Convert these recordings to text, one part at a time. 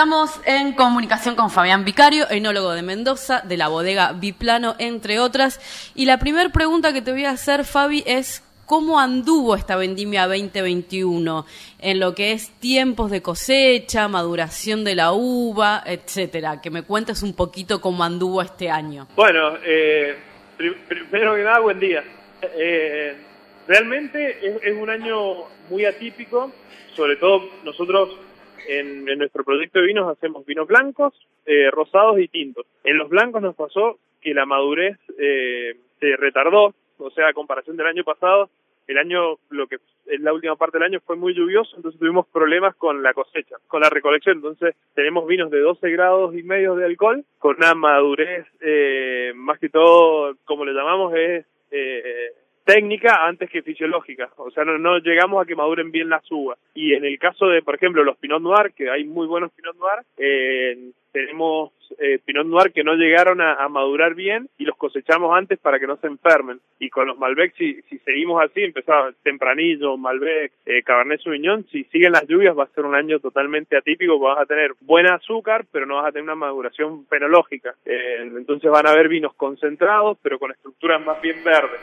Estamos en comunicación con Fabián Vicario, enólogo de Mendoza, de la bodega Biplano, entre otras. Y la primera pregunta que te voy a hacer, Fabi, es ¿cómo anduvo esta vendimia 2021 en lo que es tiempos de cosecha, maduración de la uva, etcétera? Que me cuentes un poquito cómo anduvo este año. Bueno, eh, primero que nada, buen día. Eh, realmente es un año muy atípico, sobre todo nosotros en, nuestro proyecto de vinos hacemos vinos blancos, eh, rosados y tintos. En los blancos nos pasó que la madurez eh, se retardó, o sea, a comparación del año pasado, el año, lo que es la última parte del año fue muy lluvioso, entonces tuvimos problemas con la cosecha, con la recolección. Entonces tenemos vinos de 12 grados y medio de alcohol, con una madurez, eh, más que todo, como le llamamos, es eh, técnica antes que fisiológica, o sea, no, no, llegamos a que maduren bien las uvas. Y en el caso de, por ejemplo, los Pinot Noir, que hay muy buenos Pinot Noir, eh, tenemos eh, Pinot Noir que no llegaron a, madurar bien y los cosechamos antes para que no se enfermen. Y con los Malbec, si, si seguimos así, empezaba tempranillo, Malbec, eh, Cabernet Sauvignon, si siguen las lluvias va a ser un año totalmente atípico, vas a tener buena azúcar, pero no vas a tener una maduración fenológica. Eh, entonces van a haber vinos concentrados, pero con estructuras más bien verdes.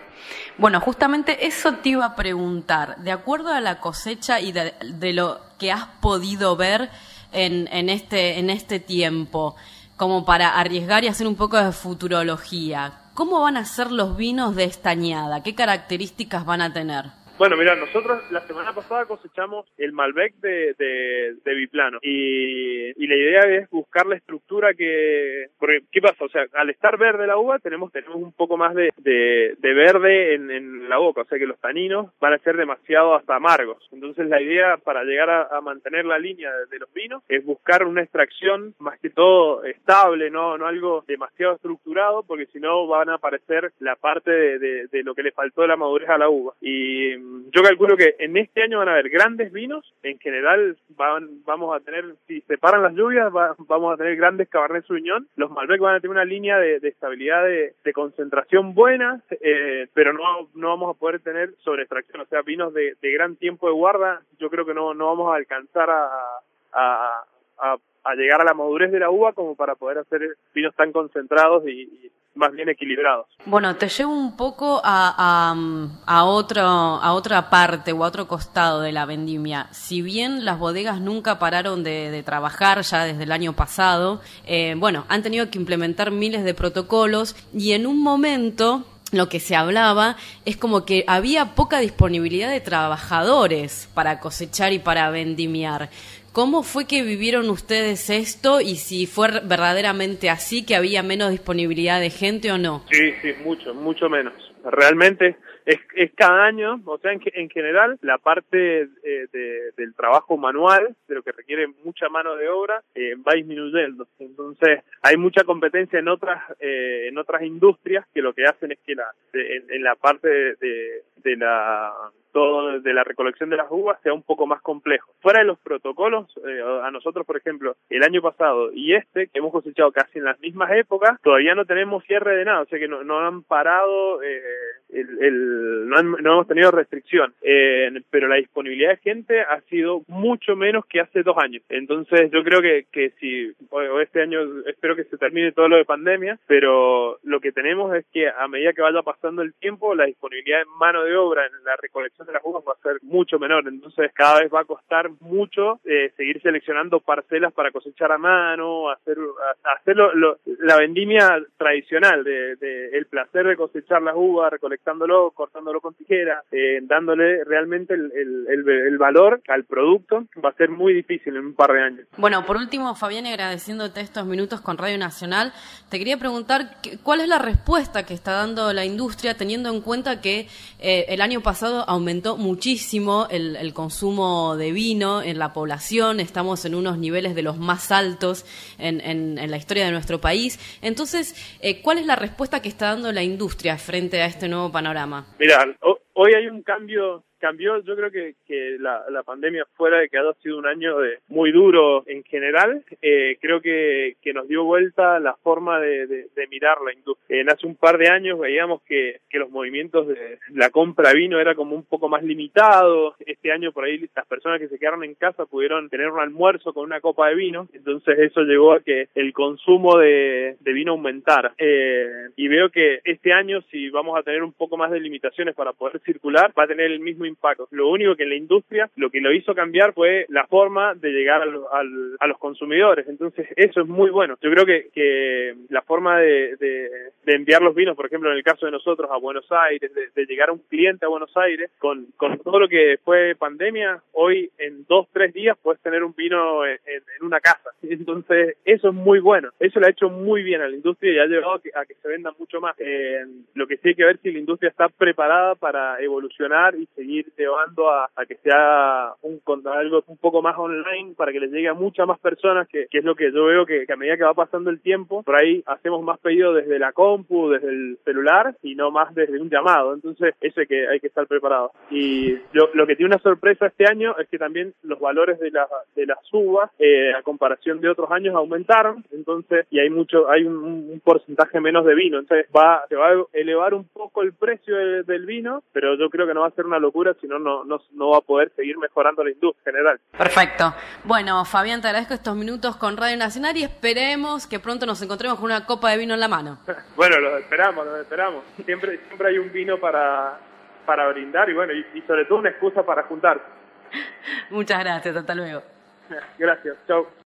Bueno, justamente eso te iba a preguntar. De acuerdo a la cosecha y de lo que has podido ver, en, en, este, en este tiempo, como para arriesgar y hacer un poco de futurología. ¿Cómo van a ser los vinos de esta añada? ¿Qué características van a tener? Bueno, mira, nosotros la semana pasada cosechamos el Malbec de, de, Biplano y, y, la idea es buscar la estructura que... Porque, ¿qué pasa? O sea, al estar verde la uva tenemos tenemos un poco más de, de, de verde en, en, la boca, o sea que los taninos van a ser demasiado hasta amargos. Entonces la idea para llegar a, mantener la línea de, los vinos es buscar una extracción más que todo estable, no, no algo demasiado estructurado, porque si no van a aparecer la parte de, de lo que le faltó de la madurez a la uva. Y yo calculo que en este año van a haber grandes vinos, en general van, vamos a tener, si se paran las lluvias, vamos a tener grandes Cabernet Sauvignon, los Malbec van a tener una línea de, estabilidad de, concentración buena, eh, pero no, no vamos a poder tener sobre extracción, o sea, vinos de, gran tiempo de guarda, yo creo que no, no vamos a alcanzar a, a, a, llegar a la madurez de la uva como para poder hacer vinos tan concentrados y más bien equilibrados. Bueno, te llevo un poco a, a, otro, a otra parte o a otro costado de la vendimia. Si bien las bodegas nunca pararon de, trabajar ya desde el año pasado, eh, bueno, han tenido que implementar miles de protocolos y en un momento lo que se hablaba es como que había poca disponibilidad de trabajadores para cosechar y para vendimiar. ¿Cómo fue que vivieron ustedes esto y si fue verdaderamente así, que había menos disponibilidad de gente o no? Sí, sí, mucho, mucho menos. Realmente es, es cada año, o sea, en, en general, la parte eh, de, del trabajo manual, de lo que requiere mucha mano de obra, eh, va disminuyendo. Entonces, hay mucha competencia en otras eh, en otras industrias que lo que hacen es que la en, la parte de, de la todo de la recolección de las uvas sea un poco más complejo. Fuera de los protocolos, eh, a nosotros, por ejemplo, el año pasado y este, que hemos cosechado casi en las mismas épocas, todavía no tenemos cierre de nada, o sea que no, no han parado, eh, el, no, no, hemos tenido restricción, eh, pero la disponibilidad de gente ha sido mucho menos que hace dos años. Entonces yo creo que, que si, este año espero que se termine todo lo de pandemia, pero lo que tenemos es que a medida que vaya pasando el tiempo, la disponibilidad en mano de obra en la recolección de las uvas va a ser mucho menor, entonces cada vez va a costar mucho eh, seguir seleccionando parcelas para cosechar a mano, hacer, hacer la vendimia tradicional de, de, el placer de cosechar las uvas, recolectándolo, cortándolo con tijera, eh, dándole realmente el, valor al producto, va a ser muy difícil en un par de años. Bueno, por último, Fabián, agradeciéndote estos minutos con Radio Nacional, te quería preguntar cuál es la respuesta que está dando la industria teniendo en cuenta que eh, el año pasado aumentó muchísimo el, consumo de vino en la población, estamos en unos niveles de los más altos en, la historia de nuestro país. Entonces, eh, ¿cuál es la respuesta que está dando la industria frente a este nuevo panorama? Hoy hay un cambio cambió, yo creo que, que la, la, pandemia, fuera de que ha sido un año de, muy duro en general, eh, creo que, que, nos dio vuelta la forma de, de, mirar la industria. En hace un par de años veíamos que, que los movimientos de la compra de vino era como un poco más limitado. Este año por ahí las personas que se quedaron en casa pudieron tener un almuerzo con una copa de vino, entonces eso llegó a que el consumo de, de vino aumentara. Eh, y veo que este año, si vamos a tener un poco más de limitaciones para poder circular, va a tener el mismo impacto. Lo único que en la industria lo que lo hizo cambiar fue la forma de llegar al, al, a los consumidores. Entonces, eso es muy bueno. Yo creo que, que la forma de, enviar los vinos, por ejemplo, en el caso de nosotros a Buenos Aires, de, de llegar a un cliente a Buenos Aires, con, con todo lo que fue pandemia, hoy en dos, tres días puedes tener un vino en, una casa. Entonces, eso es muy bueno. Eso lo ha hecho muy bien a la industria y ha llevado a que, a que se venda mucho más. Eh, lo que sí hay que ver si la industria está preparada para evolucionar y seguir llevando a, que sea un algo un poco más online para que le llegue a muchas más personas, que, es lo que yo veo que, a medida que va pasando el tiempo, por ahí hacemos más pedidos desde la compu, desde el celular y no más desde un llamado. Entonces, eso que, hay que estar preparado. Y lo, lo que tiene una sorpresa este año es que también los valores de, la, de las uvas, eh, a comparación de otros años, aumentaron. Entonces, y hay mucho, hay un, porcentaje menos de vino. Entonces, va, se va a elevar un poco el precio de, del vino, pero yo creo que no va a ser una locura, sino no, no, no va a poder seguir mejorando la industria en general. Perfecto. Bueno, Fabián, te agradezco estos minutos con Radio Nacional y esperemos que pronto nos encontremos con una copa de vino en la mano. bueno, los esperamos, los esperamos. Siempre, siempre hay un vino para, para brindar y bueno, y, y sobre todo una excusa para juntarse. Muchas gracias, hasta luego. Gracias, chao.